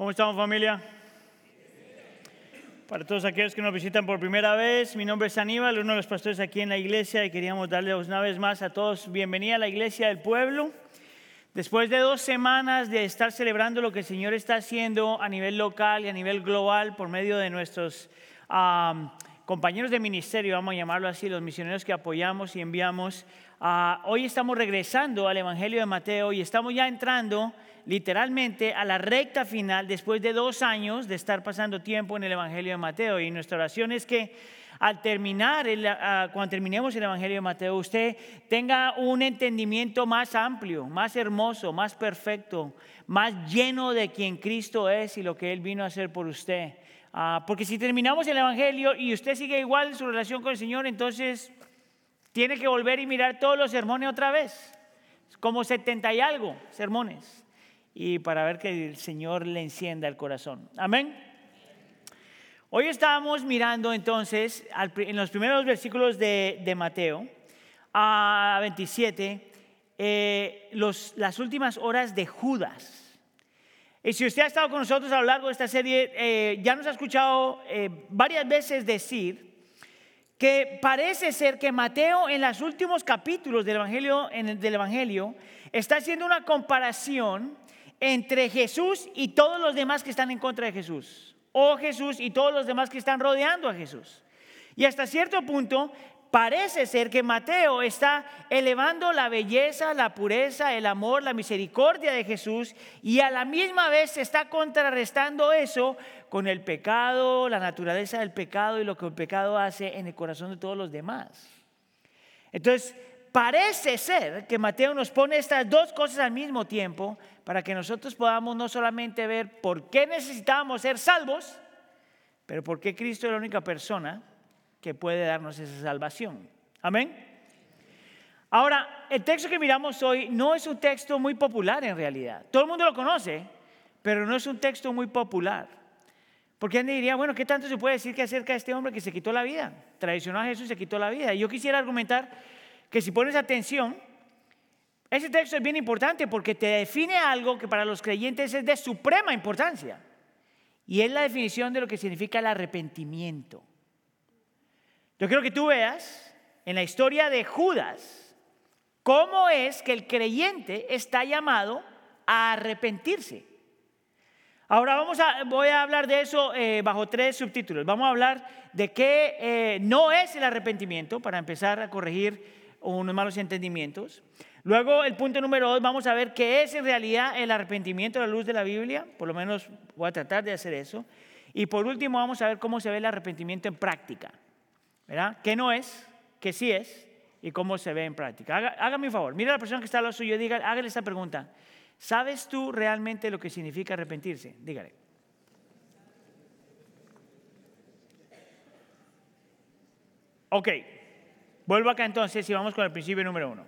¿Cómo estamos familia? Para todos aquellos que nos visitan por primera vez, mi nombre es Aníbal, uno de los pastores aquí en la iglesia y queríamos darles una vez más a todos bienvenida a la iglesia del pueblo. Después de dos semanas de estar celebrando lo que el Señor está haciendo a nivel local y a nivel global por medio de nuestros compañeros de ministerio, vamos a llamarlo así, los misioneros que apoyamos y enviamos, ah, hoy estamos regresando al Evangelio de Mateo y estamos ya entrando literalmente a la recta final después de dos años de estar pasando tiempo en el Evangelio de Mateo. Y nuestra oración es que al terminar, cuando terminemos el Evangelio de Mateo, usted tenga un entendimiento más amplio, más hermoso, más perfecto, más lleno de quien Cristo es y lo que Él vino a hacer por usted. Ah, porque si terminamos el Evangelio y usted sigue igual su relación con el Señor, entonces tiene que volver y mirar todos los sermones otra vez, como 70 y algo sermones y para ver que el Señor le encienda el corazón. Amén. Hoy estamos mirando entonces en los primeros versículos de, Mateo a 27 eh, las últimas horas de Judas. Y si usted ha estado con nosotros a lo largo de esta serie, eh, ya nos ha escuchado eh, varias veces decir que parece ser que Mateo en los últimos capítulos del Evangelio, del Evangelio está haciendo una comparación entre Jesús y todos los demás que están en contra de Jesús. O Jesús y todos los demás que están rodeando a Jesús. Y hasta cierto punto parece ser que Mateo está elevando la belleza, la pureza, el amor, la misericordia de Jesús y a la misma vez está contrarrestando eso con el pecado, la naturaleza del pecado y lo que el pecado hace en el corazón de todos los demás. Entonces, parece ser que Mateo nos pone estas dos cosas al mismo tiempo para que nosotros podamos no solamente ver por qué necesitábamos ser salvos, pero por qué Cristo es la única persona que puede darnos esa salvación. Amén. Ahora, el texto que miramos hoy no es un texto muy popular en realidad. Todo el mundo lo conoce, pero no es un texto muy popular. Porque alguien diría, bueno, ¿qué tanto se puede decir que acerca de este hombre que se quitó la vida? Traicionó Jesús se quitó la vida. Y yo quisiera argumentar que si pones atención, ese texto es bien importante porque te define algo que para los creyentes es de suprema importancia. Y es la definición de lo que significa el arrepentimiento. Yo quiero que tú veas en la historia de Judas cómo es que el creyente está llamado a arrepentirse. Ahora vamos a, voy a hablar de eso eh, bajo tres subtítulos. Vamos a hablar de qué eh, no es el arrepentimiento para empezar a corregir unos malos entendimientos. Luego, el punto número dos, vamos a ver qué es en realidad el arrepentimiento a la luz de la Biblia. Por lo menos voy a tratar de hacer eso. Y por último, vamos a ver cómo se ve el arrepentimiento en práctica. ¿Verdad? ¿Qué no es? ¿Qué sí es? Y cómo se ve en práctica. hágame un favor. Mira a la persona que está al lado suyo y diga, hágale esta pregunta. ¿Sabes tú realmente lo que significa arrepentirse? Dígale. Ok. Vuelvo acá entonces y vamos con el principio número uno.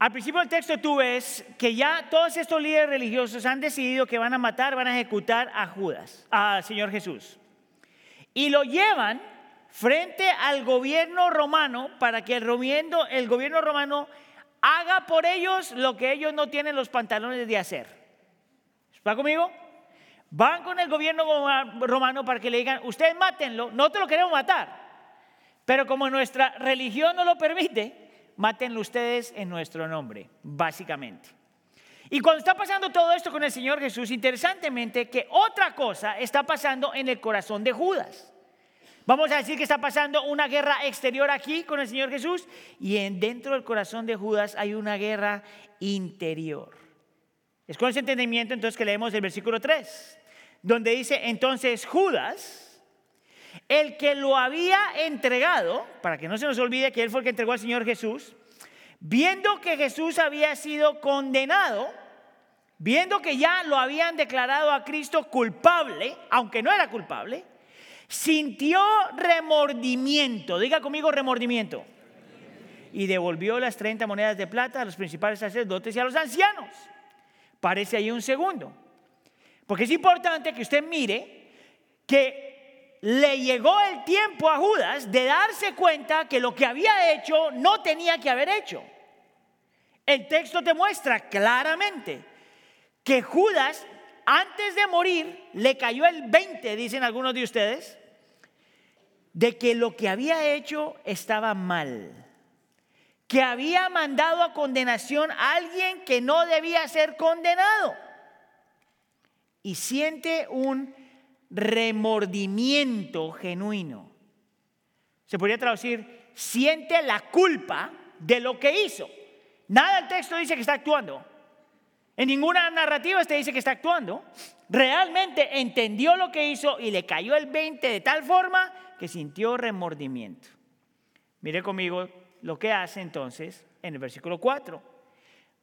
Al principio del texto tú ves que ya todos estos líderes religiosos han decidido que van a matar, van a ejecutar a Judas, al Señor Jesús. Y lo llevan frente al gobierno romano para que el gobierno, el gobierno romano haga por ellos lo que ellos no tienen los pantalones de hacer. ¿Está conmigo? Van con el gobierno romano para que le digan, ustedes mátenlo, no te lo queremos matar. Pero como nuestra religión no lo permite, mátenlo ustedes en nuestro nombre, básicamente. Y cuando está pasando todo esto con el Señor Jesús, interesantemente que otra cosa está pasando en el corazón de Judas. Vamos a decir que está pasando una guerra exterior aquí con el Señor Jesús y en, dentro del corazón de Judas hay una guerra interior. Es con ese entendimiento entonces que leemos el versículo 3, donde dice entonces Judas, el que lo había entregado, para que no se nos olvide que él fue el que entregó al Señor Jesús, viendo que Jesús había sido condenado, viendo que ya lo habían declarado a Cristo culpable, aunque no era culpable, sintió remordimiento, diga conmigo remordimiento, y devolvió las 30 monedas de plata a los principales sacerdotes y a los ancianos. Parece ahí un segundo, porque es importante que usted mire que le llegó el tiempo a Judas de darse cuenta que lo que había hecho no tenía que haber hecho. El texto te muestra claramente que Judas antes de morir, le cayó el 20, dicen algunos de ustedes, de que lo que había hecho estaba mal, que había mandado a condenación a alguien que no debía ser condenado. Y siente un remordimiento genuino. Se podría traducir, siente la culpa de lo que hizo. Nada del texto dice que está actuando. En ninguna narrativa te dice que está actuando. Realmente entendió lo que hizo y le cayó el 20 de tal forma que sintió remordimiento. Mire conmigo lo que hace entonces en el versículo 4.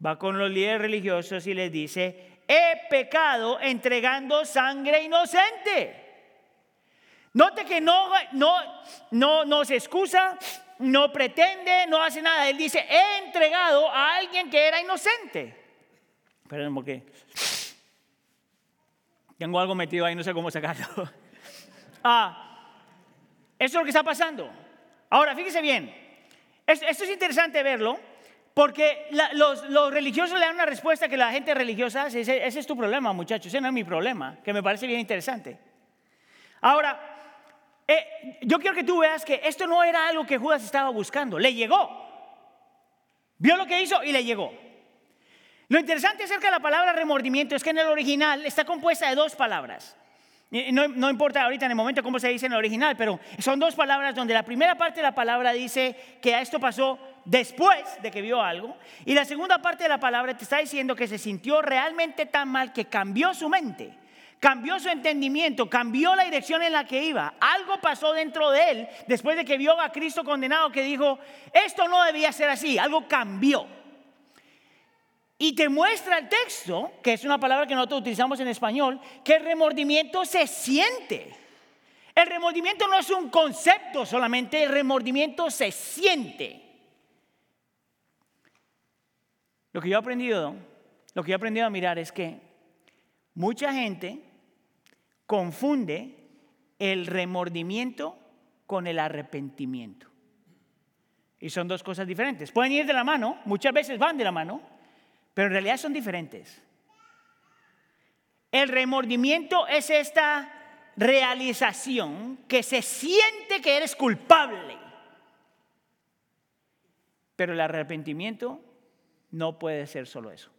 Va con los líderes religiosos y les dice, he pecado entregando sangre inocente. Note que no, no, no, no se excusa, no pretende, no hace nada. Él dice, he entregado a alguien que era inocente. Esperen, porque tengo algo metido ahí, no sé cómo sacarlo. ah, eso es lo que está pasando. Ahora, fíjese bien, esto es interesante verlo, porque los, religiosos le dan una respuesta que la gente religiosa hace. Ese, ese, es tu problema, muchachos, ese no es mi problema, que me parece bien interesante. Ahora, eh, yo quiero que tú veas que esto no era algo que Judas estaba buscando, le llegó. Vio lo que hizo y le llegó. Lo interesante acerca de la palabra remordimiento es que en el original está compuesta de dos palabras. No, no, importa ahorita en el momento cómo se dice en el original, pero son dos palabras donde la primera parte de la palabra dice que esto pasó después de que vio algo y la segunda parte de la palabra te está diciendo que se sintió realmente tan mal que cambió su mente cambió su entendimiento, cambió la dirección en la que iba. Algo pasó dentro de él después de que vio a Cristo condenado que dijo, esto no debía ser así, algo cambió. Y te muestra el texto, que es una palabra que nosotros utilizamos en español, que el remordimiento se siente. El remordimiento no es un concepto solamente, el remordimiento se siente. Lo que yo he aprendido, lo que yo he aprendido a mirar es que mucha gente confunde el remordimiento con el arrepentimiento. Y son dos cosas diferentes. Pueden ir de la mano, muchas veces van de la mano, pero en realidad son diferentes. El remordimiento es esta realización que se siente que eres culpable. Pero el arrepentimiento no puede ser solo eso.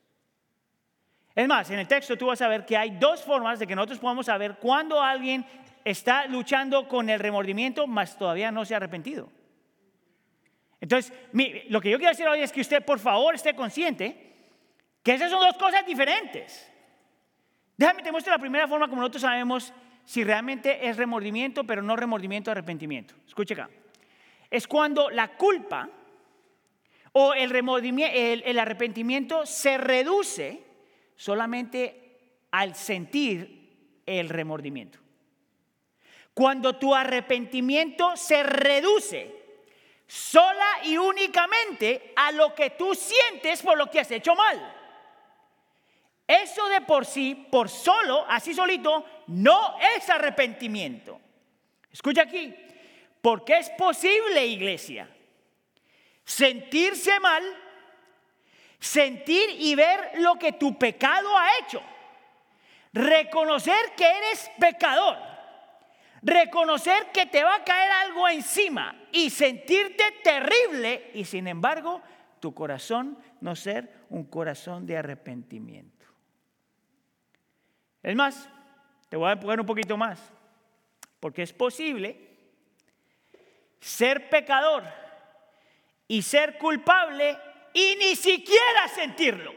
Es más, en el texto tú vas a ver que hay dos formas de que nosotros podamos saber cuando alguien está luchando con el remordimiento, mas todavía no se ha arrepentido. Entonces, lo que yo quiero decir hoy es que usted, por favor, esté consciente que esas son dos cosas diferentes. Déjame te muestro la primera forma como nosotros sabemos si realmente es remordimiento, pero no remordimiento, arrepentimiento. Escuche acá. Es cuando la culpa o el, remordimiento, el arrepentimiento se reduce solamente al sentir el remordimiento. Cuando tu arrepentimiento se reduce sola y únicamente a lo que tú sientes por lo que has hecho mal. Eso de por sí, por solo, así solito, no es arrepentimiento. Escucha aquí, porque es posible, iglesia, sentirse mal sentir y ver lo que tu pecado ha hecho. Reconocer que eres pecador. Reconocer que te va a caer algo encima y sentirte terrible y sin embargo tu corazón no ser un corazón de arrepentimiento. Es más, te voy a poner un poquito más, porque es posible ser pecador y ser culpable y ni siquiera sentirlo.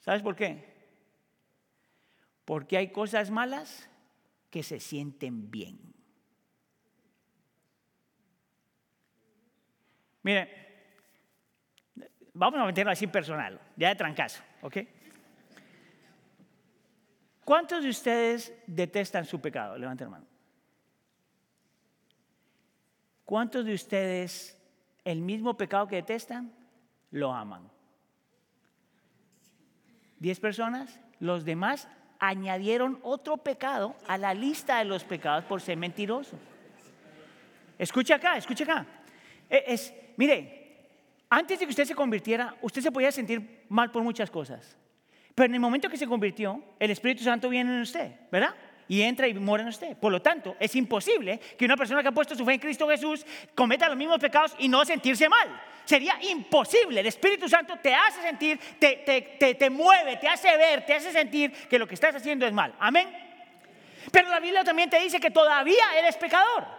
¿Sabes por qué? Porque hay cosas malas que se sienten bien. Mire, vamos a meterlo así personal, ya de trancazo, ¿ok? ¿Cuántos de ustedes detestan su pecado? Levanten la mano. ¿Cuántos de ustedes el mismo pecado que detestan lo aman? ¿Diez personas? Los demás añadieron otro pecado a la lista de los pecados por ser mentirosos. Escucha acá, escucha acá. E, es, mire, Antes de que usted se convirtiera, usted se podía sentir mal por muchas cosas. Pero en el momento que se convirtió, el Espíritu Santo viene en usted, ¿verdad? Y entra y mora en usted. Por lo tanto, es imposible que una persona que ha puesto su fe en Cristo Jesús cometa los mismos pecados y no sentirse mal. Sería imposible. El Espíritu Santo te hace sentir, te, te, te, mueve, te hace ver, te hace sentir que lo que estás haciendo es mal. Amén. Pero la Biblia también te dice que todavía eres pecador.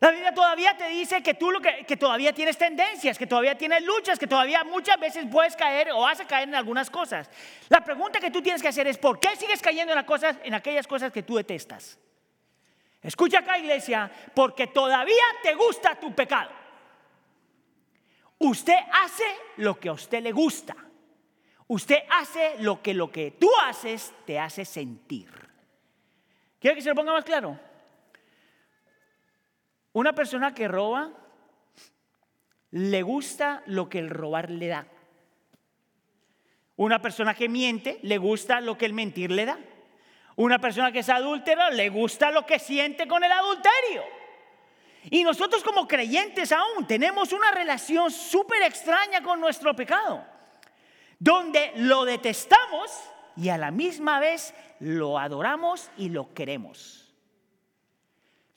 La Biblia todavía te dice que tú lo que, que, todavía tienes tendencias, que todavía tienes luchas, que todavía muchas veces puedes caer o vas caer en algunas cosas. La pregunta que tú tienes que hacer es ¿por qué sigues cayendo en, las cosas, en aquellas cosas que tú detestas? Escucha acá, iglesia, porque todavía te gusta tu pecado. Usted hace lo que a usted le gusta. Usted hace lo que lo que tú haces te hace sentir. ¿Quiere que se lo ponga más claro? Una persona que roba le gusta lo que el robar le da. Una persona que miente le gusta lo que el mentir le da. Una persona que es adúltera le gusta lo que siente con el adulterio. Y nosotros como creyentes aún tenemos una relación súper extraña con nuestro pecado, donde lo detestamos y a la misma vez lo adoramos y lo queremos.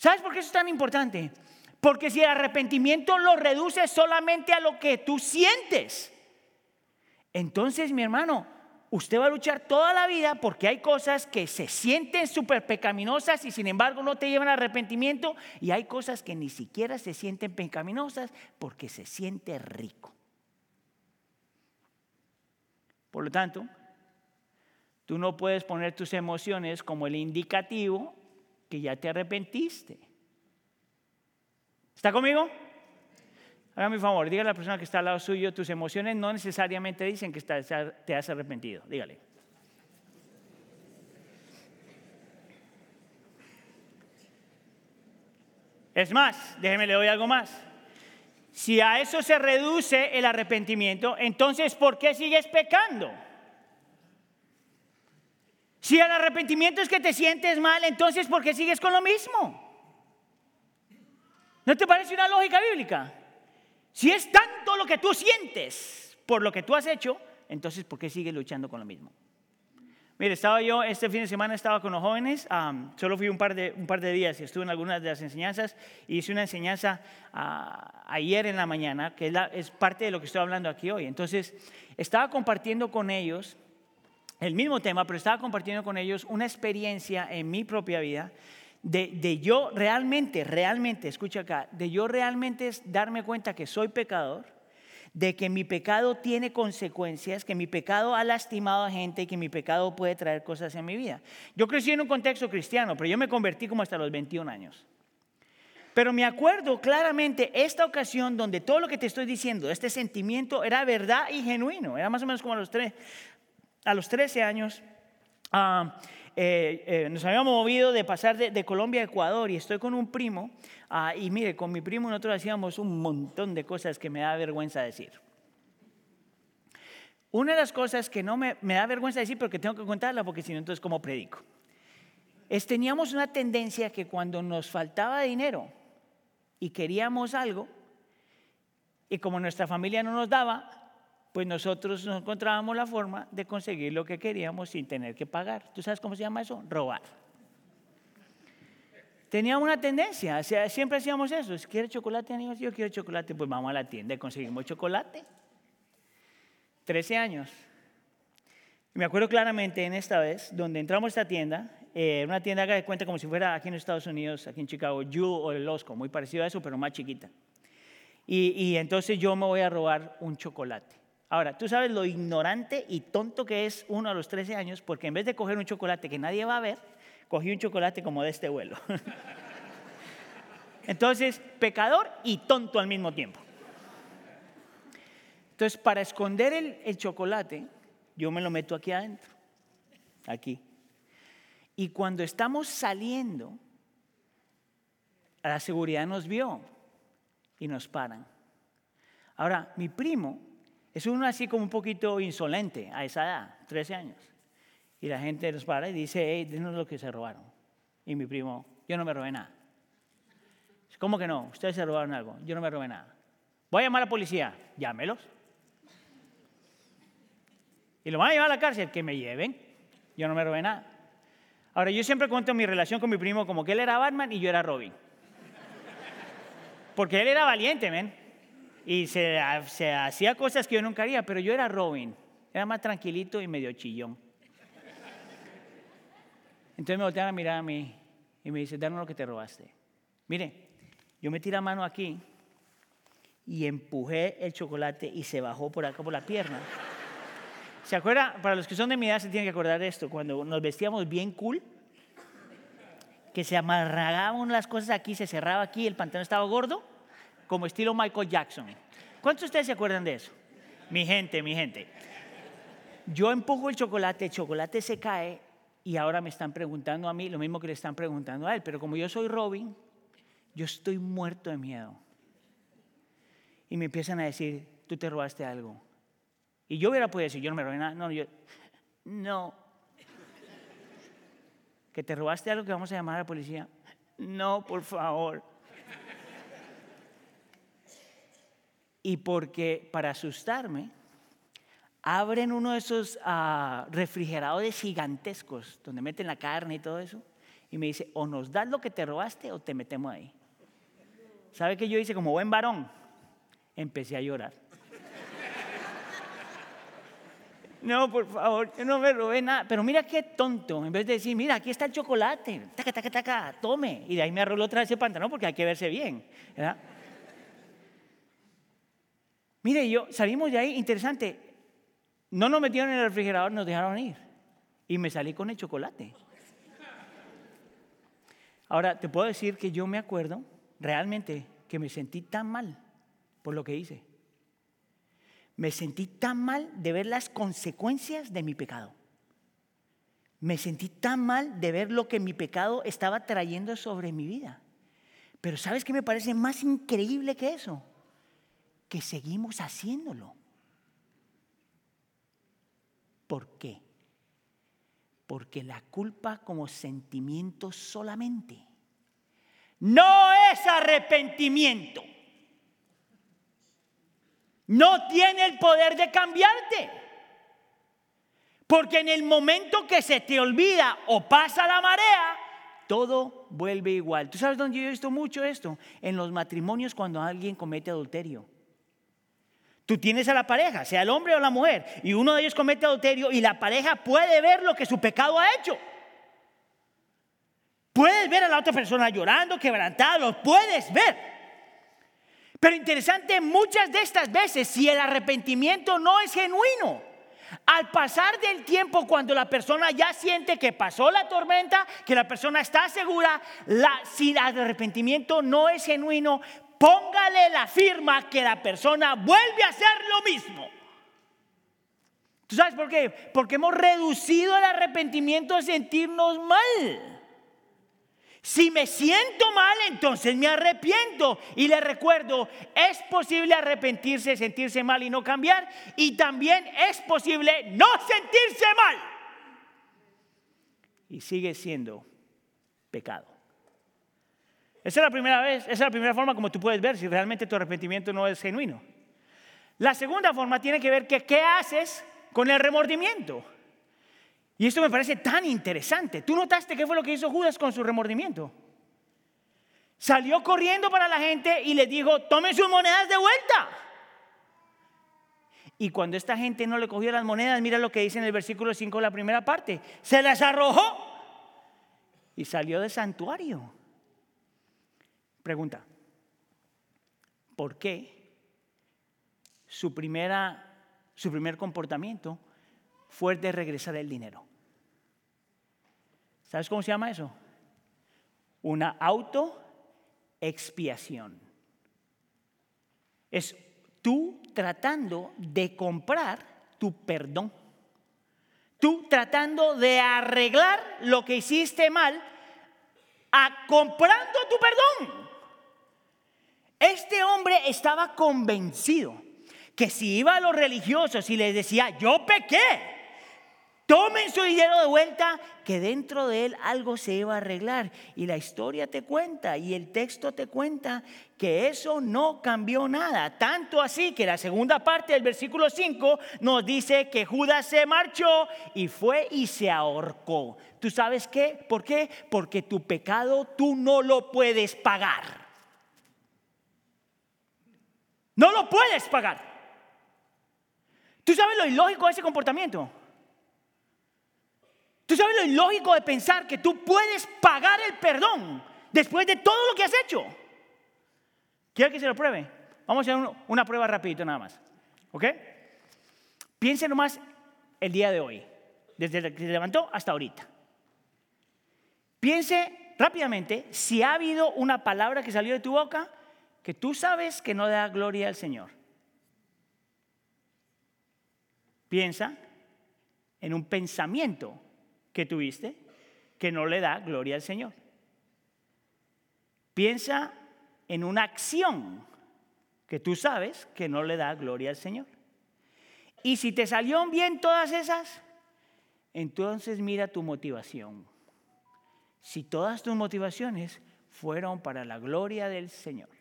¿Sabes por qué eso es tan importante? Porque si el arrepentimiento lo reduce solamente a lo que tú sientes, entonces mi hermano, usted va a luchar toda la vida porque hay cosas que se sienten súper pecaminosas y sin embargo no te llevan al arrepentimiento y hay cosas que ni siquiera se sienten pecaminosas porque se siente rico. Por lo tanto, tú no puedes poner tus emociones como el indicativo que ya te arrepentiste. ¿Está conmigo? Hágame un favor, dígale a la persona que está al lado suyo, tus emociones no necesariamente dicen que te has arrepentido. Dígale. Es más, déjeme le doy algo más. Si a eso se reduce el arrepentimiento, entonces ¿por qué sigues pecando? Si el arrepentimiento es que te sientes mal, entonces ¿por qué sigues con lo mismo? ¿No te parece una lógica bíblica? Si es tanto lo que tú sientes por lo que tú has hecho, entonces ¿por qué sigues luchando con lo mismo? Mire, estaba yo, este fin de semana estaba con los jóvenes, solo fui un par, de, un par de días y estuve en algunas de las enseñanzas y hice una enseñanza ah, ayer en la mañana, que es, es parte de lo que estoy hablando aquí hoy. Entonces, estaba compartiendo con ellos el mismo tema, pero estaba compartiendo con ellos una experiencia en mi propia vida de, de, yo realmente, realmente, escucha acá, de yo realmente darme cuenta que soy pecador, de que mi pecado tiene consecuencias, que mi pecado ha lastimado a gente y que mi pecado puede traer cosas en mi vida. Yo crecí en un contexto cristiano, pero yo me convertí como hasta los 21 años. Pero me acuerdo claramente esta ocasión donde todo lo que te estoy diciendo, este sentimiento era verdad y genuino, era más o menos como a los tres, a los 13 años, ah, eh, eh, nos habíamos movido de pasar de, Colombia a Ecuador y estoy con un primo. Ah, y mire, con mi primo nosotros hacíamos un montón de cosas que me da vergüenza decir. Una de las cosas que no me, da vergüenza decir, pero que tengo que contarla porque si no, entonces, ¿cómo predico? Es teníamos una tendencia que cuando nos faltaba dinero y queríamos algo, y como nuestra familia no nos daba, pues nosotros nos encontrábamos la forma de conseguir lo que queríamos sin tener que pagar. ¿Tú sabes cómo se llama eso? Robar. Teníamos una tendencia, siempre hacíamos eso. Quieres chocolate, yo quiero chocolate, pues vamos a la tienda y conseguimos chocolate. Trece años. me acuerdo claramente en esta vez, donde entramos a esta tienda, eh, una tienda que cuenta como si fuera aquí en Estados Unidos, aquí en Chicago, Yu o el muy parecido a eso, pero más chiquita. Y entonces yo me voy a robar un chocolate. Ahora, tú sabes lo ignorante y tonto que es uno a los 13 años, porque en vez de coger un chocolate que nadie va a ver, cogí un chocolate como de este vuelo. Entonces, pecador y tonto al mismo tiempo. Entonces, para esconder el, el chocolate, yo me lo meto aquí adentro, aquí. Y cuando estamos saliendo, la seguridad nos vio y nos paran. Ahora, mi primo es uno así como un poquito insolente a esa edad, 13 años. Y la gente nos para y dice, hey, dinos lo que se robaron. Y mi primo, yo no me robé nada. ¿Cómo que no? Ustedes se robaron algo. Yo no me robé nada. Voy a llamar a la policía. Llámelos. Y lo van a llevar a la cárcel. Que me lleven. Yo no me robé nada. Ahora, yo siempre cuento mi relación con mi primo como que él era Batman y yo era Robin. Porque él era valiente, men. Y se, hacía cosas que yo nunca haría, pero yo era Robin. Era más tranquilito y medio chillón. Entonces me voltean a mirar a mí y me dice, danos lo que te robaste. Mire, yo metí la mano aquí y empujé el chocolate y se bajó por acá por la pierna. ¿Se acuerda? Para los que son de mi edad se tienen que acordar de esto, cuando nos vestíamos bien cool, que se amarraban las cosas aquí, se cerraba aquí, el pantalón estaba gordo, como estilo Michael Jackson. ¿Cuántos de ustedes se acuerdan de eso? Mi gente, mi gente. Yo empujo el chocolate, el chocolate se cae y ahora me están preguntando a mí lo mismo que le están preguntando a él, pero como yo soy Robin, yo estoy muerto de miedo. Y me empiezan a decir, tú te robaste algo. Y yo hubiera podido decir, yo no me robé nada. No, yo, no. ¿Que te robaste algo que vamos a llamar a la policía? No, por favor. Y porque para asustarme, abren uno de esos uh, refrigeradores gigantescos donde meten la carne y todo eso. Y me dice, o nos das lo que te robaste o te metemos ahí. ¿Sabe qué yo hice como buen varón? Empecé a llorar. No, por favor, yo no me robé nada. Pero mira qué tonto. En vez de decir, mira, aquí está el chocolate. Taca, taca, taca, tome. Y de ahí me arrolló otra vez el pantalón porque hay que verse bien. Mire, yo salimos de ahí, interesante. No nos metieron en el refrigerador, nos dejaron ir. Y me salí con el chocolate. Ahora, te puedo decir que yo me acuerdo realmente que me sentí tan mal por lo que hice me sentí tan mal de ver las consecuencias de mi pecado. Me sentí tan mal de ver lo que mi pecado estaba trayendo sobre mi vida. Pero ¿sabes qué me parece más increíble que eso? Que seguimos haciéndolo. ¿Por qué? Porque la culpa como sentimiento solamente no es arrepentimiento no tiene el poder de cambiarte. Porque en el momento que se te olvida o pasa la marea, todo vuelve igual. ¿Tú sabes dónde yo he visto mucho esto? En los matrimonios cuando alguien comete adulterio. Tú tienes a la pareja, sea el hombre o la mujer, y uno de ellos comete adulterio y la pareja puede ver lo que su pecado ha hecho. Puedes ver a la otra persona llorando, quebrantada, lo puedes ver. Pero interesante, muchas de estas veces, si el arrepentimiento no es genuino, al pasar del tiempo, cuando la persona ya siente que pasó la tormenta, que la persona está segura, si el arrepentimiento no es genuino, póngale la firma que la persona vuelve a hacer lo mismo. ¿Tú sabes por qué? Porque hemos reducido el arrepentimiento a sentirnos mal. Si me siento mal, entonces me arrepiento. Y le recuerdo, es posible arrepentirse, sentirse mal y no cambiar. Y también es posible no sentirse mal. Y sigue siendo pecado. Esa es la primera vez, esa es la primera forma como tú puedes ver si realmente tu arrepentimiento no es genuino. La segunda forma tiene que ver que qué haces con el remordimiento. Y esto me parece tan interesante. ¿Tú notaste qué fue lo que hizo Judas con su remordimiento? Salió corriendo para la gente y le dijo, tomen sus monedas de vuelta. Y cuando esta gente no le cogió las monedas, mira lo que dice en el versículo 5 la primera parte, se las arrojó y salió del santuario. Pregunta, ¿por qué su, primera, su primer comportamiento fue de regresar el dinero. ¿Sabes cómo se llama eso? Una autoexpiación. Es tú tratando de comprar tu perdón. Tú tratando de arreglar lo que hiciste mal a comprando tu perdón. Este hombre estaba convencido que si iba a los religiosos y les decía, yo pequé, Tomen su dinero de vuelta, que dentro de él algo se iba a arreglar. Y la historia te cuenta y el texto te cuenta que eso no cambió nada. Tanto así que la segunda parte del versículo 5 nos dice que Judas se marchó y fue y se ahorcó. ¿Tú sabes qué? ¿Por qué? Porque tu pecado tú no lo puedes pagar. No lo puedes pagar. ¿Tú sabes lo ilógico de ese comportamiento? ¿Tú sabes lo ilógico de pensar que tú puedes pagar el perdón después de todo lo que has hecho? Quiero que se lo pruebe. Vamos a hacer una prueba rapidito nada más. ¿Ok? Piense nomás el día de hoy, desde que se levantó hasta ahorita. Piense rápidamente si ha habido una palabra que salió de tu boca que tú sabes que no da gloria al Señor. Piensa en un pensamiento que tuviste que no le da gloria al Señor. Piensa en una acción que tú sabes que no le da gloria al Señor. Y si te salieron bien todas esas, entonces mira tu motivación. Si todas tus motivaciones fueron para la gloria del Señor.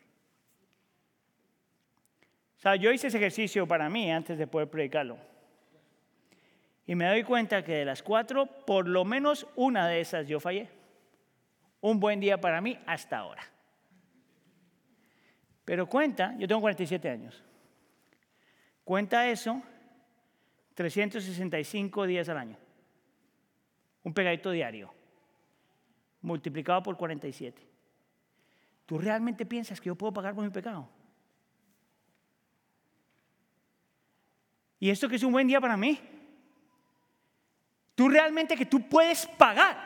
Sea, yo hice ese ejercicio para mí antes de poder predicarlo. Y me doy cuenta que de las cuatro, por lo menos una de esas yo fallé. Un buen día para mí hasta ahora. Pero cuenta, yo tengo 47 años. Cuenta eso 365 días al año. Un pegadito diario. Multiplicado por 47. ¿Tú realmente piensas que yo puedo pagar por mi pecado? ¿Y esto que es un buen día para mí? Tú realmente que tú puedes pagar,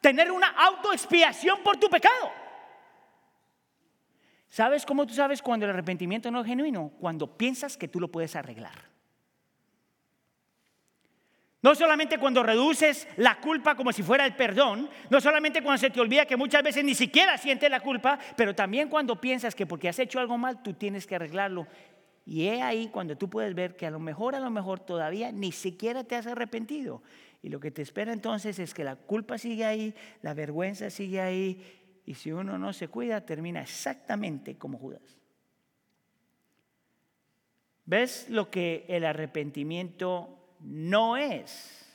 tener una autoexpiación por tu pecado. ¿Sabes cómo tú sabes cuando el arrepentimiento no es genuino? Cuando piensas que tú lo puedes arreglar. No solamente cuando reduces la culpa como si fuera el perdón, no solamente cuando se te olvida que muchas veces ni siquiera sientes la culpa, pero también cuando piensas que porque has hecho algo mal tú tienes que arreglarlo y es ahí cuando tú puedes ver que a lo mejor, a lo mejor todavía ni siquiera te has arrepentido. Y lo que te espera entonces es que la culpa sigue ahí, la vergüenza sigue ahí. Y si uno no se cuida, termina exactamente como Judas. ¿Ves lo que el arrepentimiento no es?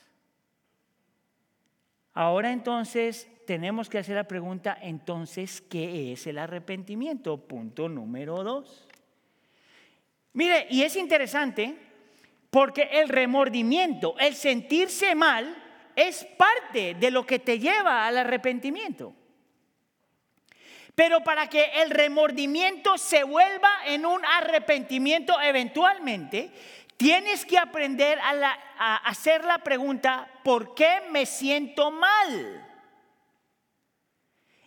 Ahora entonces tenemos que hacer la pregunta, entonces, ¿qué es el arrepentimiento? Punto número dos. Mire, y es interesante porque el remordimiento, el sentirse mal, es parte de lo que te lleva al arrepentimiento. Pero para que el remordimiento se vuelva en un arrepentimiento eventualmente, tienes que aprender a, hacer la pregunta, ¿por qué me siento mal?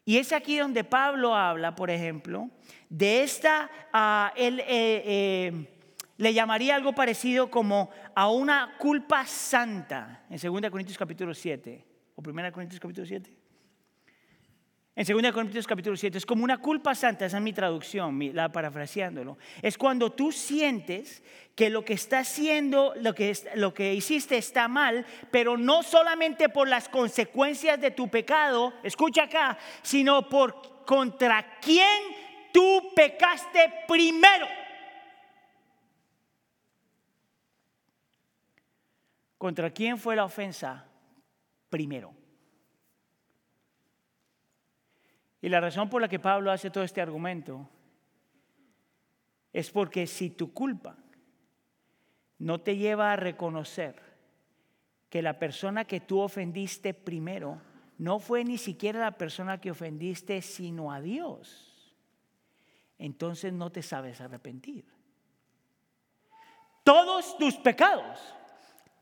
Y es aquí donde Pablo habla, por ejemplo, de esta, uh, él, eh, eh, le llamaría algo parecido como a una culpa santa, en 2 Corintios capítulo 7, o 1 Corintios capítulo 7. En 2 Corintios capítulo 7 es como una culpa santa, esa es mi traducción, la parafraseándolo. Es cuando tú sientes que lo que está haciendo, lo que, lo que hiciste está mal, pero no solamente por las consecuencias de tu pecado, escucha acá, sino por contra quién tú pecaste primero. ¿Contra quién fue la ofensa primero? Y la razón por la que Pablo hace todo este argumento es porque si tu culpa no te lleva a reconocer que la persona que tú ofendiste primero no fue ni siquiera la persona que ofendiste, sino a Dios, entonces no te sabes arrepentir. Todos tus pecados,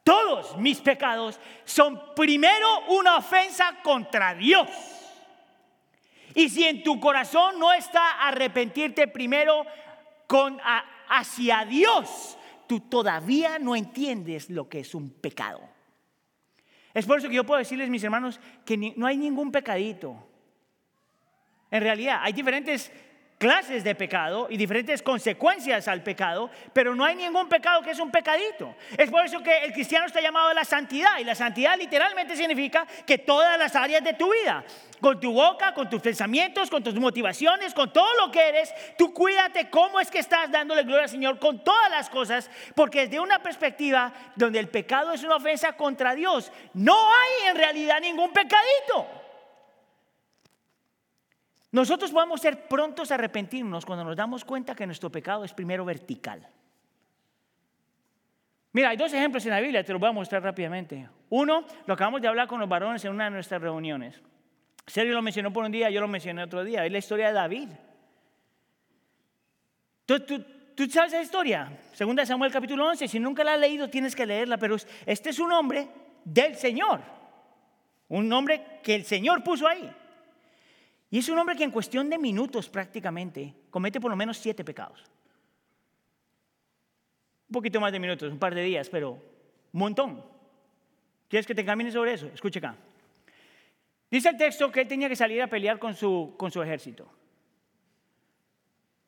todos mis pecados son primero una ofensa contra Dios. Y si en tu corazón no está arrepentirte primero con, hacia Dios, tú todavía no entiendes lo que es un pecado. Es por eso que yo puedo decirles, mis hermanos, que no hay ningún pecadito. En realidad, hay diferentes clases de pecado y diferentes consecuencias al pecado, pero no hay ningún pecado que es un pecadito. Es por eso que el cristiano está llamado a la santidad y la santidad literalmente significa que todas las áreas de tu vida, con tu boca, con tus pensamientos, con tus motivaciones, con todo lo que eres, tú cuídate cómo es que estás dándole gloria al Señor con todas las cosas, porque desde una perspectiva donde el pecado es una ofensa contra Dios, no hay en realidad ningún pecadito. Nosotros podemos ser prontos a arrepentirnos cuando nos damos cuenta que nuestro pecado es primero vertical. Mira, hay dos ejemplos en la Biblia, te los voy a mostrar rápidamente. Uno, lo acabamos de hablar con los varones en una de nuestras reuniones. Sergio lo mencionó por un día, yo lo mencioné otro día. Es la historia de David. ¿Tú, sabes esa historia? Segunda Samuel capítulo 11. Si nunca la has leído, tienes que leerla. Pero este es un hombre del Señor. Un nombre que el Señor puso ahí. Y es un hombre que en cuestión de minutos prácticamente comete por lo menos siete pecados. Un poquito más de minutos, un par de días, pero un montón. ¿Quieres que te camine sobre eso? Escuche acá. Dice el texto que él tenía que salir a pelear con su, con su ejército.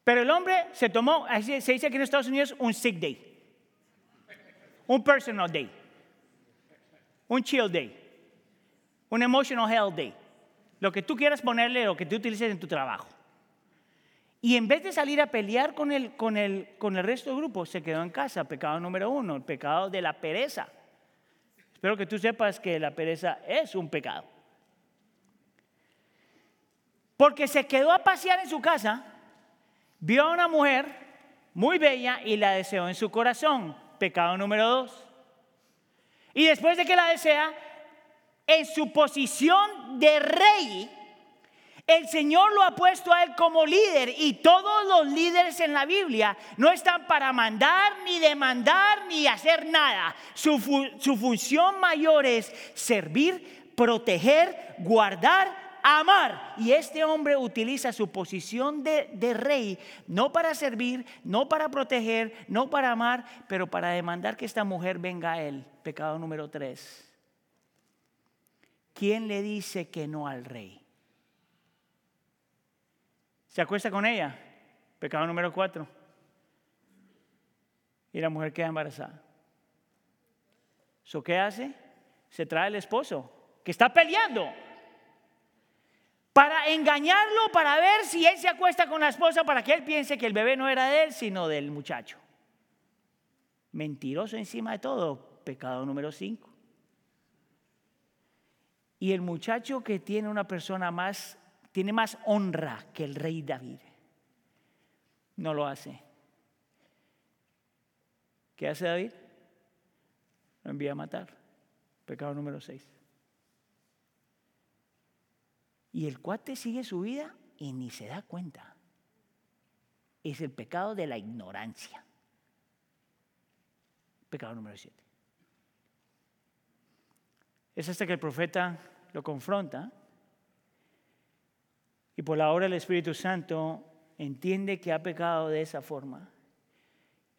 Pero el hombre se tomó, se dice aquí en Estados Unidos, un sick day. Un personal day. Un chill day. Un emotional hell day lo que tú quieras ponerle, lo que tú utilices en tu trabajo. Y en vez de salir a pelear con el, con el, con el resto del grupo, se quedó en casa. Pecado número uno, el pecado de la pereza. Espero que tú sepas que la pereza es un pecado. Porque se quedó a pasear en su casa, vio a una mujer muy bella y la deseó en su corazón. Pecado número dos. Y después de que la desea, en su posición de rey, el Señor lo ha puesto a él como líder y todos los líderes en la Biblia no están para mandar, ni demandar, ni hacer nada. Su, función mayor es servir, proteger, guardar, amar. Y este hombre utiliza su posición de, de, rey no para servir, no para proteger, no para amar, pero para demandar que esta mujer venga a él. Pecado número tres. ¿Quién le dice que no al rey? Se acuesta con ella, pecado número cuatro. Y la mujer queda embarazada. ¿So qué hace? Se trae el esposo, que está peleando, para engañarlo, para ver si él se acuesta con la esposa, para que él piense que el bebé no era de él, sino del muchacho. Mentiroso encima de todo, pecado número cinco. Y el muchacho que tiene una persona más, tiene más honra que el rey David, no lo hace. ¿Qué hace David? Lo envía a matar. Pecado número 6. Y el cuate sigue su vida y ni se da cuenta. Es el pecado de la ignorancia. Pecado número 7. Es hasta que el profeta lo confronta y por la obra del Espíritu Santo entiende que ha pecado de esa forma.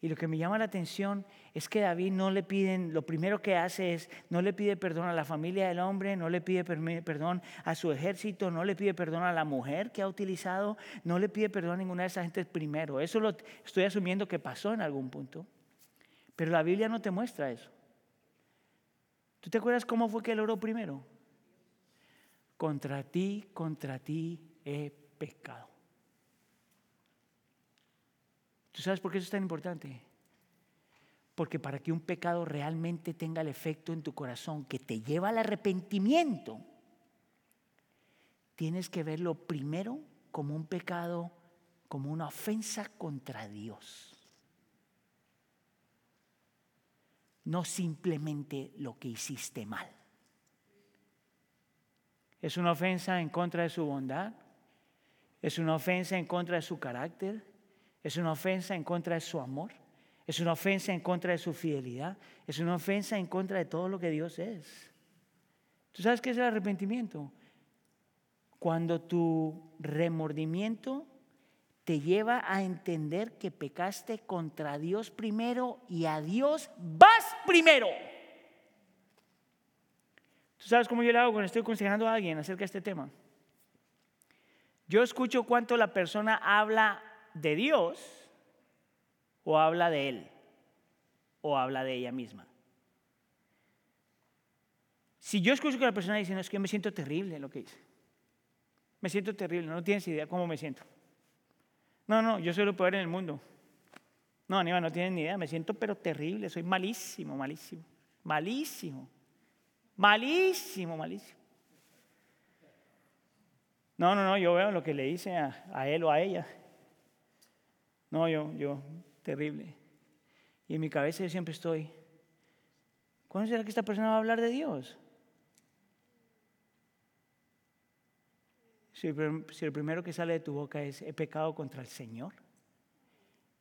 Y lo que me llama la atención es que David no le piden, lo primero que hace es, no le pide perdón a la familia del hombre, no le pide perdón a su ejército, no le pide perdón a la mujer que ha utilizado, no le pide perdón a ninguna de esas gentes primero. Eso lo estoy asumiendo que pasó en algún punto. Pero la Biblia no te muestra eso. ¿Tú te acuerdas cómo fue que él oró primero? Contra ti, contra ti he pecado. ¿Tú sabes por qué eso es tan importante? Porque para que un pecado realmente tenga el efecto en tu corazón que te lleva al arrepentimiento, tienes que verlo primero como un pecado, como una ofensa contra Dios. No simplemente lo que hiciste mal. Es una ofensa en contra de su bondad, es una ofensa en contra de su carácter, es una ofensa en contra de su amor, es una ofensa en contra de su fidelidad, es una ofensa en contra de todo lo que Dios es. ¿Tú sabes qué es el arrepentimiento? Cuando tu remordimiento te lleva a entender que pecaste contra Dios primero y a Dios vas primero. ¿Tú sabes cómo yo lo hago cuando estoy aconsejando a alguien acerca de este tema? Yo escucho cuánto la persona habla de Dios o habla de Él o habla de ella misma. Si yo escucho que la persona dice, no, es que me siento terrible lo que dice. Me siento terrible, no tienes idea cómo me siento. No, no, yo soy lo peor en el mundo. No, Aníbal, no tienes ni idea, me siento pero terrible, soy malísimo, malísimo, malísimo, malísimo, malísimo. No, no, no, yo veo lo que le dice a, él o a ella. No, yo, yo, terrible. Y en mi cabeza yo siempre estoy, ¿cuándo será que esta persona va a hablar de Dios? Si el, primero que sale de tu boca es, he pecado contra el Señor,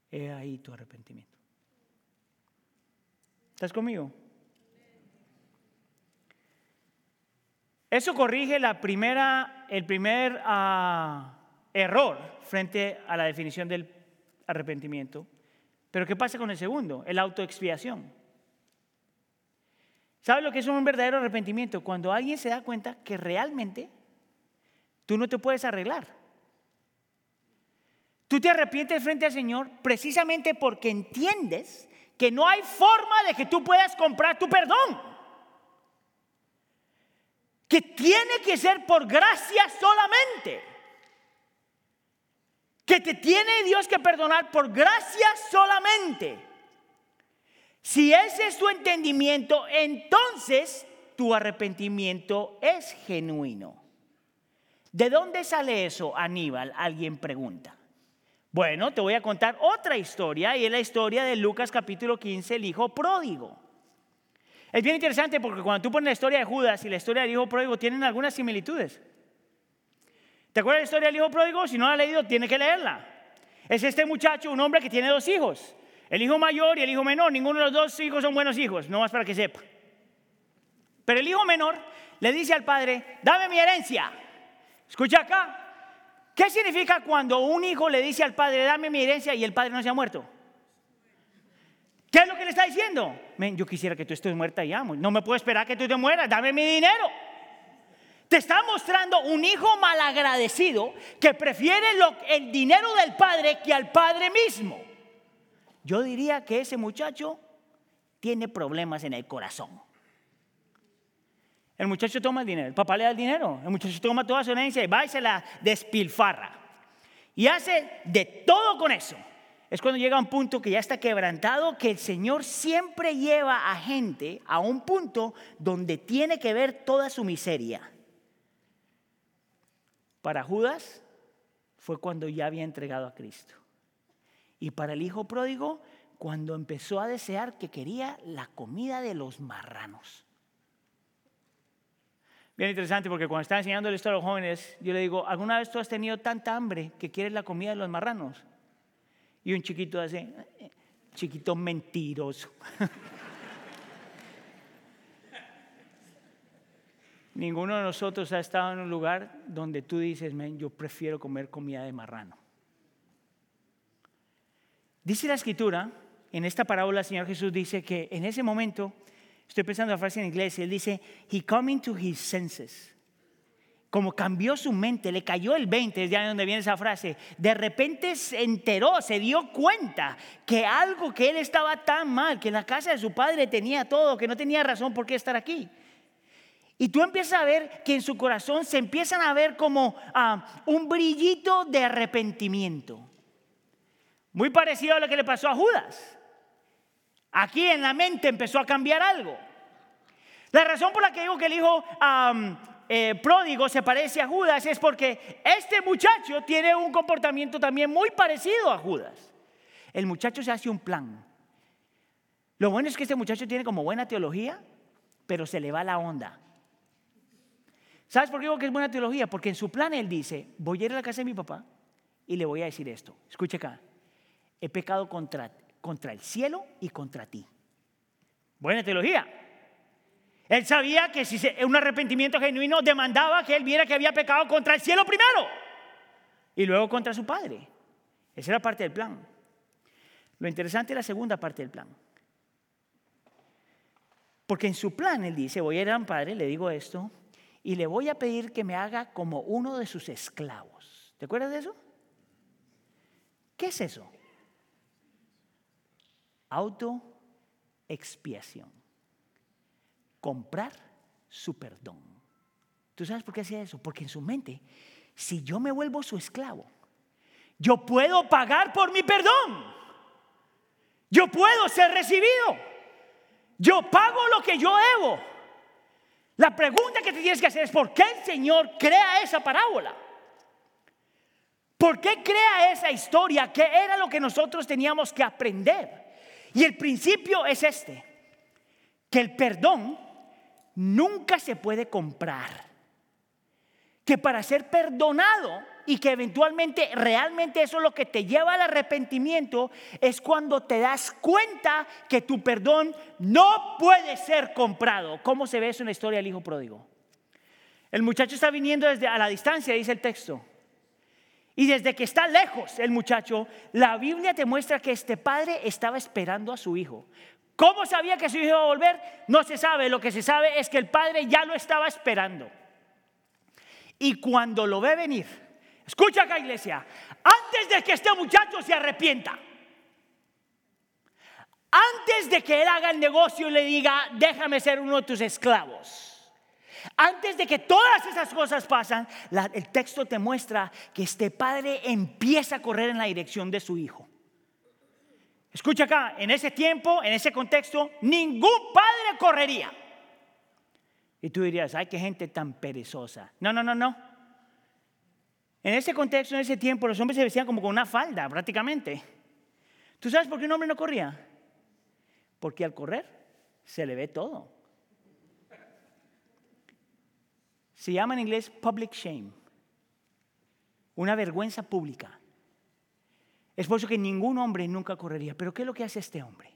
he ahí tu arrepentimiento. ¿Estás conmigo? Eso corrige la primera, el primer ah, error frente a la definición del arrepentimiento. Pero ¿qué pasa con el segundo? El autoexpiación. ¿Sabes lo que es un verdadero arrepentimiento? Cuando alguien se da cuenta que realmente Tú no te puedes arreglar. Tú te arrepientes frente al Señor precisamente porque entiendes que no hay forma de que tú puedas comprar tu perdón. Que tiene que ser por gracia solamente. Que te tiene Dios que perdonar por gracia solamente. Si ese es tu entendimiento, entonces tu arrepentimiento es genuino. ¿De dónde sale eso, Aníbal? Alguien pregunta. Bueno, te voy a contar otra historia y es la historia de Lucas capítulo 15, el hijo pródigo. Es bien interesante porque cuando tú pones la historia de Judas y la historia del hijo pródigo tienen algunas similitudes. ¿Te acuerdas de la historia del hijo pródigo? Si no la has leído, tiene que leerla. Es este muchacho, un hombre que tiene dos hijos, el hijo mayor y el hijo menor. Ninguno de los dos hijos son buenos hijos, no más para que sepa. Pero el hijo menor le dice al padre, dame mi herencia. Escucha acá. ¿Qué significa cuando un hijo le dice al padre, dame mi herencia y el padre no se ha muerto? ¿Qué es lo que le está diciendo? yo quisiera que tú estés muerta ya. No me puedo esperar que tú te mueras. Dame mi dinero. Te está mostrando un hijo malagradecido que prefiere el dinero del padre que al padre mismo. Yo diría que ese muchacho tiene problemas en el corazón. El muchacho toma el dinero, el papá le da el dinero, el muchacho toma toda su herencia y va y se la despilfarra. Y hace de todo con eso. Es cuando llega a un punto que ya está quebrantado, que el Señor siempre lleva a gente a un punto donde tiene que ver toda su miseria. Para Judas fue cuando ya había entregado a Cristo. Y para el hijo pródigo, cuando empezó a desear que quería la comida de los marranos. Bien interesante porque cuando estaba enseñando esto a los jóvenes, yo le digo, ¿alguna vez tú has tenido tanta hambre que quieres la comida de los marranos? Y un chiquito hace, chiquito mentiroso. Ninguno de nosotros ha estado en un lugar donde tú dices, yo prefiero comer comida de marrano. Dice la escritura, en esta parábola el Señor Jesús dice que en ese momento Estoy pensando la frase en inglés. Él dice, he coming to his senses. Como cambió su mente, le cayó el 20, es de donde viene esa frase. De repente se enteró, se dio cuenta que algo que él estaba tan mal, que en la casa de su padre tenía todo, que no tenía razón por qué estar aquí. Y tú empiezas a ver que en su corazón se empiezan a ver como ah, un brillito de arrepentimiento. Muy parecido a lo que le pasó a Judas. Aquí en la mente empezó a cambiar algo. La razón por la que digo que el hijo eh, pródigo se parece a Judas es porque este muchacho tiene un comportamiento también muy parecido a Judas. El muchacho se hace un plan. Lo bueno es que este muchacho tiene como buena teología, pero se le va la onda. ¿Sabes por qué digo que es buena teología? Porque en su plan él dice, voy a ir a la casa de mi papá y le voy a decir esto. Escuche acá, he pecado contra contra el cielo y contra ti. Buena teología. Él sabía que si un arrepentimiento genuino demandaba que él viera que había pecado contra el cielo primero y luego contra su padre. Esa era parte del plan. Lo interesante es la segunda parte del plan. Porque en su plan él dice, voy a ir a un padre, le digo esto, y le voy a pedir que me haga como uno de sus esclavos. ¿Te acuerdas de eso? ¿Qué es eso? Autoexpiación. Comprar su perdón. ¿Tú sabes por qué hacía eso? Porque en su mente, si yo me vuelvo su esclavo, yo puedo pagar por mi perdón. Yo puedo ser recibido. Yo pago lo que yo debo. La pregunta que te tienes que hacer es, ¿por qué el Señor crea esa parábola? ¿Por qué crea esa historia? ¿Qué era lo que nosotros teníamos que aprender? Y el principio es este, que el perdón nunca se puede comprar. Que para ser perdonado y que eventualmente realmente eso es lo que te lleva al arrepentimiento, es cuando te das cuenta que tu perdón no puede ser comprado. ¿Cómo se ve eso en la historia del hijo pródigo? El muchacho está viniendo desde a la distancia, dice el texto. Y desde que está lejos el muchacho, la Biblia te muestra que este padre estaba esperando a su hijo. ¿Cómo sabía que su hijo iba a volver? No se sabe. Lo que se sabe es que el padre ya lo estaba esperando. Y cuando lo ve venir, escucha acá iglesia, antes de que este muchacho se arrepienta, antes de que él haga el negocio y le diga, déjame ser uno de tus esclavos antes de que todas esas cosas pasan, el texto te muestra que este padre empieza a correr en la dirección de su hijo. Escucha acá, en ese tiempo, en ese contexto, ningún padre correría. Y tú dirías, ay, qué gente tan perezosa. No, no, no, no. En ese contexto, en ese tiempo, los hombres se vestían como con una falda, prácticamente. ¿Tú sabes por qué un hombre no corría? Porque al correr se le ve todo. Se llama en inglés public shame, una vergüenza pública. Es por eso que ningún hombre nunca correría. Pero ¿qué es lo que hace este hombre?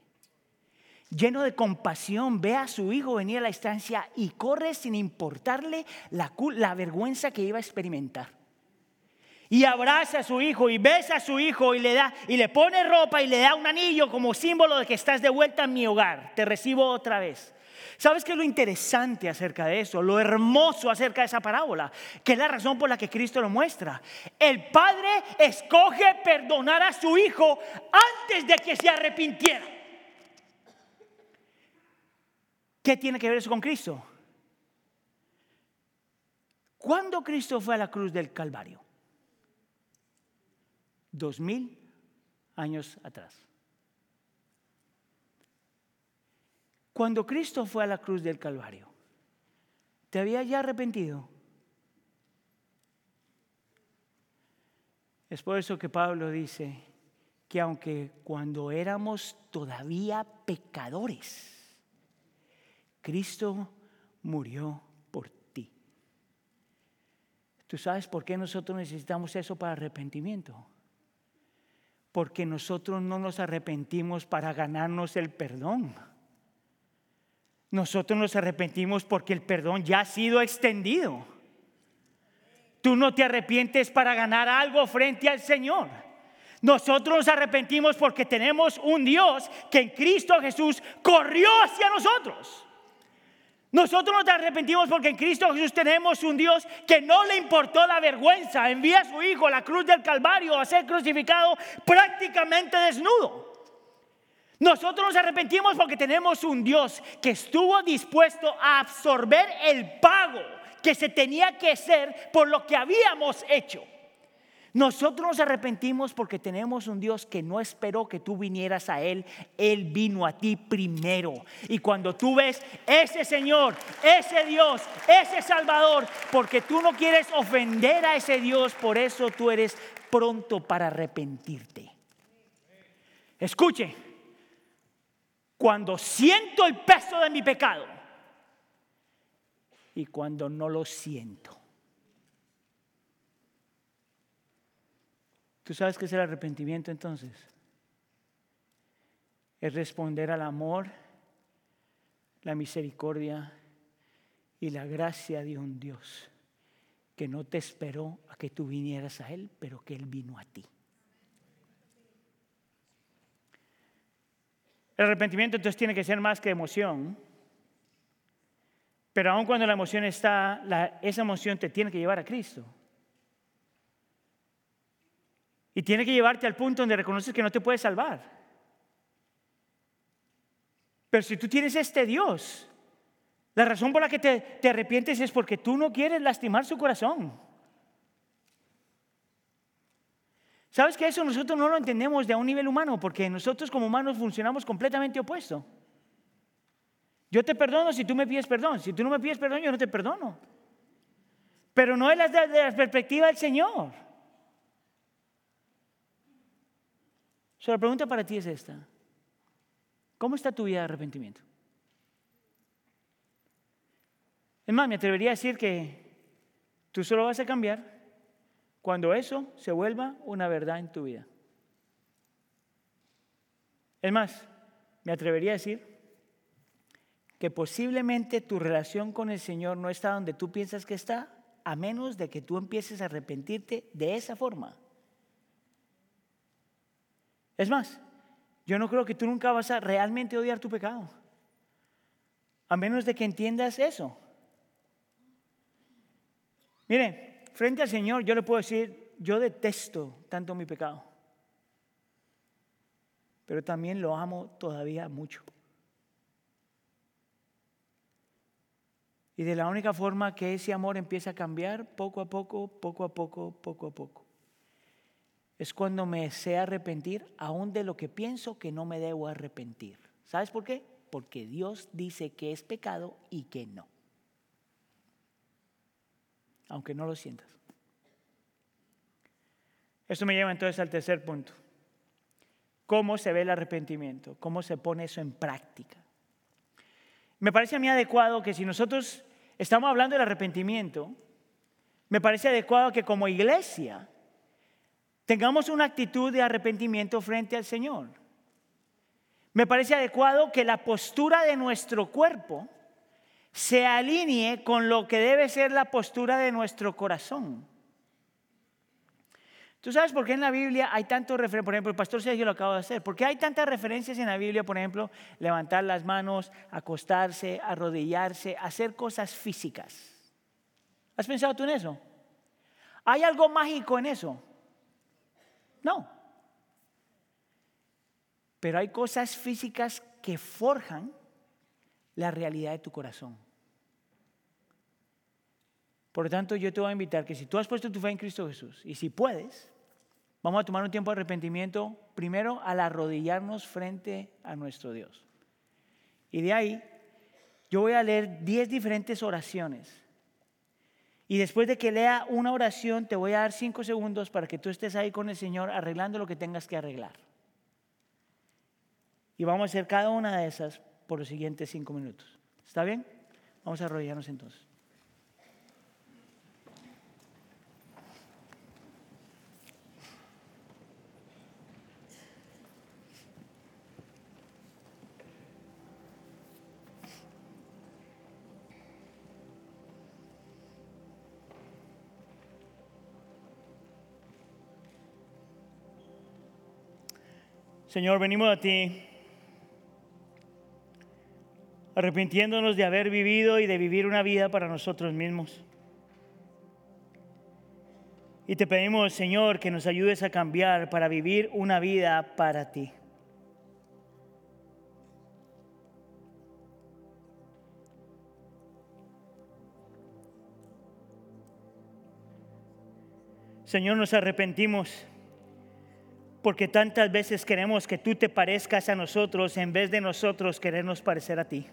Lleno de compasión, ve a su hijo venir a la estancia y corre sin importarle la, vergüenza que iba a experimentar. Y abraza a su hijo y besa a su hijo y le da y le pone ropa y le da un anillo como símbolo de que estás de vuelta en mi hogar. Te recibo otra vez. ¿Sabes qué es lo interesante acerca de eso? Lo hermoso acerca de esa parábola, que es la razón por la que Cristo lo muestra. El Padre escoge perdonar a su Hijo antes de que se arrepintiera. ¿Qué tiene que ver eso con Cristo? ¿Cuándo Cristo fue a la cruz del Calvario? Dos mil años atrás. Cuando Cristo fue a la cruz del Calvario, ¿te había ya arrepentido? Es por eso que Pablo dice que aunque cuando éramos todavía pecadores, Cristo murió por ti. ¿Tú sabes por qué nosotros necesitamos eso para arrepentimiento? Porque nosotros no nos arrepentimos para ganarnos el perdón. Nosotros nos arrepentimos porque el perdón ya ha sido extendido. Tú no te arrepientes para ganar algo frente al Señor. Nosotros nos arrepentimos porque tenemos un Dios que en Cristo Jesús corrió hacia nosotros. Nosotros nos arrepentimos porque en Cristo Jesús tenemos un Dios que no le importó la vergüenza. Envía a su Hijo a la cruz del Calvario a ser crucificado prácticamente desnudo. Nosotros nos arrepentimos porque tenemos un Dios que estuvo dispuesto a absorber el pago que se tenía que hacer por lo que habíamos hecho. Nosotros nos arrepentimos porque tenemos un Dios que no esperó que tú vinieras a Él, Él vino a ti primero. Y cuando tú ves ese Señor, ese Dios, ese Salvador, porque tú no quieres ofender a ese Dios, por eso tú eres pronto para arrepentirte. Escuche, cuando siento el peso de mi pecado y cuando no lo siento. ¿Tú sabes qué es el arrepentimiento entonces? Es responder al amor, la misericordia y la gracia de un Dios que no te esperó a que tú vinieras a Él, pero que Él vino a ti. El arrepentimiento entonces tiene que ser más que emoción. Pero aun cuando la emoción está, esa emoción te tiene que llevar a Cristo. Y tiene que llevarte al punto donde reconoces que no te puedes salvar. Pero si tú tienes este Dios, la razón por la que te, te arrepientes es porque tú no quieres lastimar su corazón. ¿Sabes que eso nosotros no lo entendemos de un nivel humano? Porque nosotros como humanos funcionamos completamente opuesto. Yo te perdono si tú me pides perdón. Si tú no me pides perdón, yo no te perdono. Pero no es la perspectiva del Señor. So, la pregunta para ti es esta. ¿Cómo está tu vida de arrepentimiento? Es más, me atrevería a decir que tú solo vas a cambiar cuando eso se vuelva una verdad en tu vida. Es más, me atrevería a decir que posiblemente tu relación con el Señor no está donde tú piensas que está, a menos de que tú empieces a arrepentirte de esa forma. Es más, yo no creo que tú nunca vas a realmente odiar tu pecado, a menos de que entiendas eso. Mire, frente al Señor yo le puedo decir, yo detesto tanto mi pecado, pero también lo amo todavía mucho. Y de la única forma que ese amor empieza a cambiar, poco a poco, poco a poco, poco a poco, es cuando me sé arrepentir aún de lo que pienso que no me debo arrepentir. ¿Sabes por qué? Porque Dios dice que es pecado y que no aunque no lo sientas. Esto me lleva entonces al tercer punto. ¿Cómo se ve el arrepentimiento? ¿Cómo se pone eso en práctica? Me parece a mí adecuado que si nosotros estamos hablando del arrepentimiento, me parece adecuado que como iglesia tengamos una actitud de arrepentimiento frente al Señor. Me parece adecuado que la postura de nuestro cuerpo se alinee con lo que debe ser la postura de nuestro corazón. ¿Tú sabes por qué en la Biblia hay tantos referencias? Por ejemplo, el pastor Sergio lo acaba de hacer. ¿Por qué hay tantas referencias en la Biblia? Por ejemplo, levantar las manos, acostarse, arrodillarse, hacer cosas físicas. ¿Has pensado tú en eso? ¿Hay algo mágico en eso? No. Pero hay cosas físicas que forjan la realidad de tu corazón. Por lo tanto, yo te voy a invitar que si tú has puesto tu fe en Cristo Jesús y si puedes, vamos a tomar un tiempo de arrepentimiento primero al arrodillarnos frente a nuestro Dios. Y de ahí, yo voy a leer 10 diferentes oraciones. Y después de que lea una oración, te voy a dar 5 segundos para que tú estés ahí con el Señor arreglando lo que tengas que arreglar. Y vamos a hacer cada una de esas por los siguientes cinco minutos. ¿Está bien? Vamos a arrodillarnos entonces. Señor, venimos a ti arrepintiéndonos de haber vivido y de vivir una vida para nosotros mismos. Y te pedimos, Señor, que nos ayudes a cambiar para vivir una vida para ti. Señor, nos arrepentimos porque tantas veces queremos que tú te parezcas a nosotros en vez de nosotros querernos parecer a ti.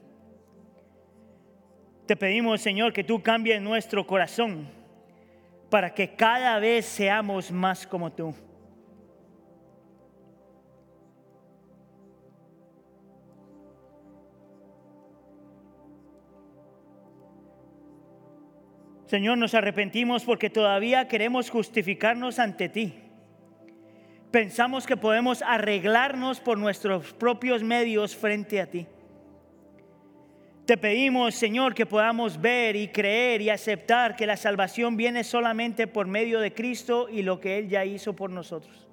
Te pedimos, Señor, que tú cambies nuestro corazón para que cada vez seamos más como tú. Señor, nos arrepentimos porque todavía queremos justificarnos ante ti. Pensamos que podemos arreglarnos por nuestros propios medios frente a ti. Te pedimos, Señor, que podamos ver y creer y aceptar que la salvación viene solamente por medio de Cristo y lo que Él ya hizo por nosotros.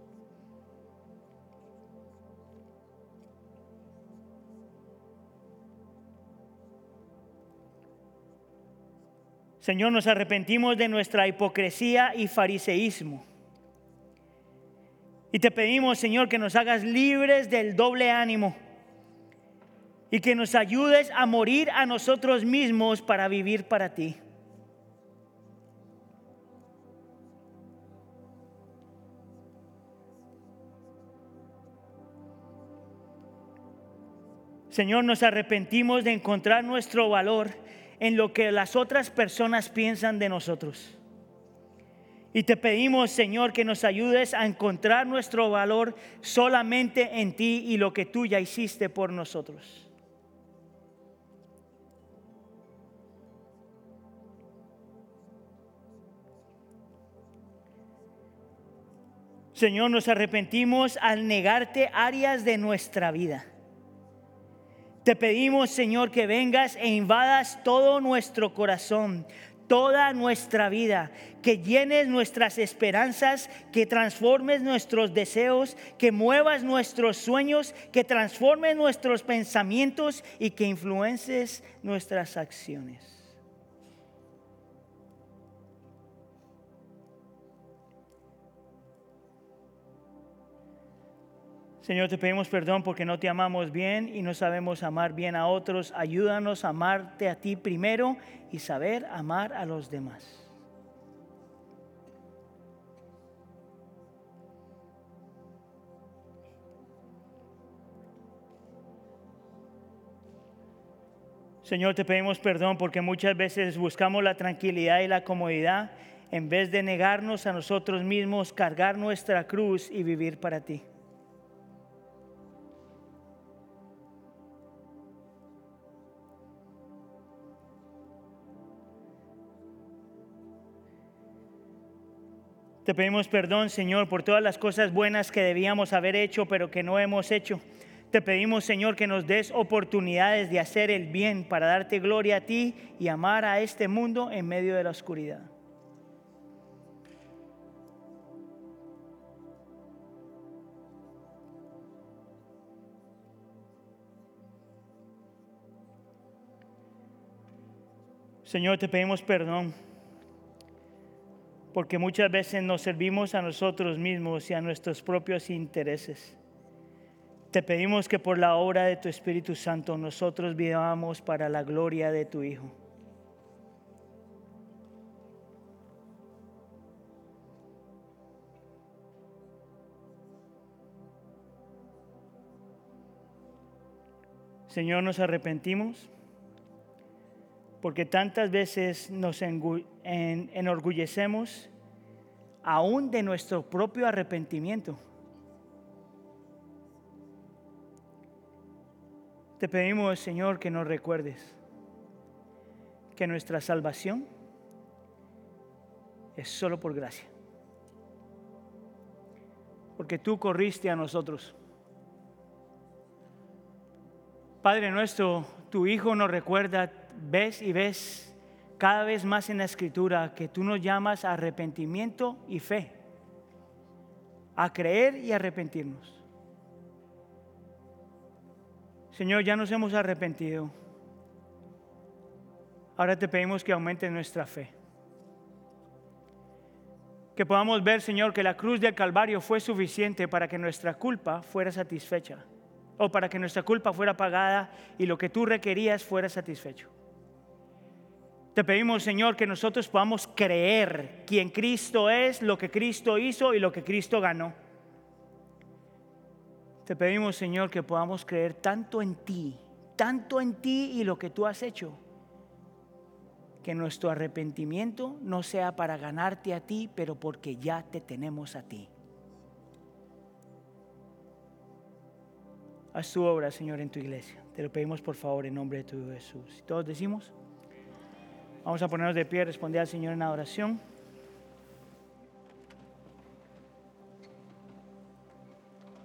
Señor, nos arrepentimos de nuestra hipocresía y fariseísmo. Y te pedimos, Señor, que nos hagas libres del doble ánimo y que nos ayudes a morir a nosotros mismos para vivir para ti. Señor, nos arrepentimos de encontrar nuestro valor en lo que las otras personas piensan de nosotros. Y te pedimos, Señor, que nos ayudes a encontrar nuestro valor solamente en ti y lo que tú ya hiciste por nosotros. Señor, nos arrepentimos al negarte áreas de nuestra vida. Te pedimos, Señor, que vengas e invadas todo nuestro corazón, toda nuestra vida, que llenes nuestras esperanzas, que transformes nuestros deseos, que muevas nuestros sueños, que transformes nuestros pensamientos y que influences nuestras acciones. Señor, te pedimos perdón porque no te amamos bien y no sabemos amar bien a otros. Ayúdanos a amarte a ti primero y saber amar a los demás. Señor, te pedimos perdón porque muchas veces buscamos la tranquilidad y la comodidad en vez de negarnos a nosotros mismos, cargar nuestra cruz y vivir para ti. Te pedimos perdón, Señor, por todas las cosas buenas que debíamos haber hecho, pero que no hemos hecho. Te pedimos, Señor, que nos des oportunidades de hacer el bien para darte gloria a ti y amar a este mundo en medio de la oscuridad. Señor, te pedimos perdón porque muchas veces nos servimos a nosotros mismos y a nuestros propios intereses. Te pedimos que por la obra de tu Espíritu Santo nosotros vivamos para la gloria de tu Hijo. Señor, nos arrepentimos porque tantas veces nos enorgullecemos aún de nuestro propio arrepentimiento. Te pedimos, Señor, que nos recuerdes que nuestra salvación es solo por gracia. Porque tú corriste a nosotros. Padre nuestro, tu Hijo nos recuerda ves y ves cada vez más en la escritura que tú nos llamas a arrepentimiento y fe, a creer y arrepentirnos. Señor, ya nos hemos arrepentido. Ahora te pedimos que aumente nuestra fe. Que podamos ver, Señor, que la cruz del Calvario fue suficiente para que nuestra culpa fuera satisfecha. O para que nuestra culpa fuera pagada y lo que tú requerías fuera satisfecho. Te pedimos, Señor, que nosotros podamos creer quién Cristo es, lo que Cristo hizo y lo que Cristo ganó. Te pedimos, Señor, que podamos creer tanto en ti, tanto en ti y lo que tú has hecho, que nuestro arrepentimiento no sea para ganarte a ti, pero porque ya te tenemos a ti. Haz tu obra, Señor, en tu iglesia. Te lo pedimos por favor en nombre de tu Jesús. todos decimos? Vamos a ponernos de pie responder al Señor en la oración.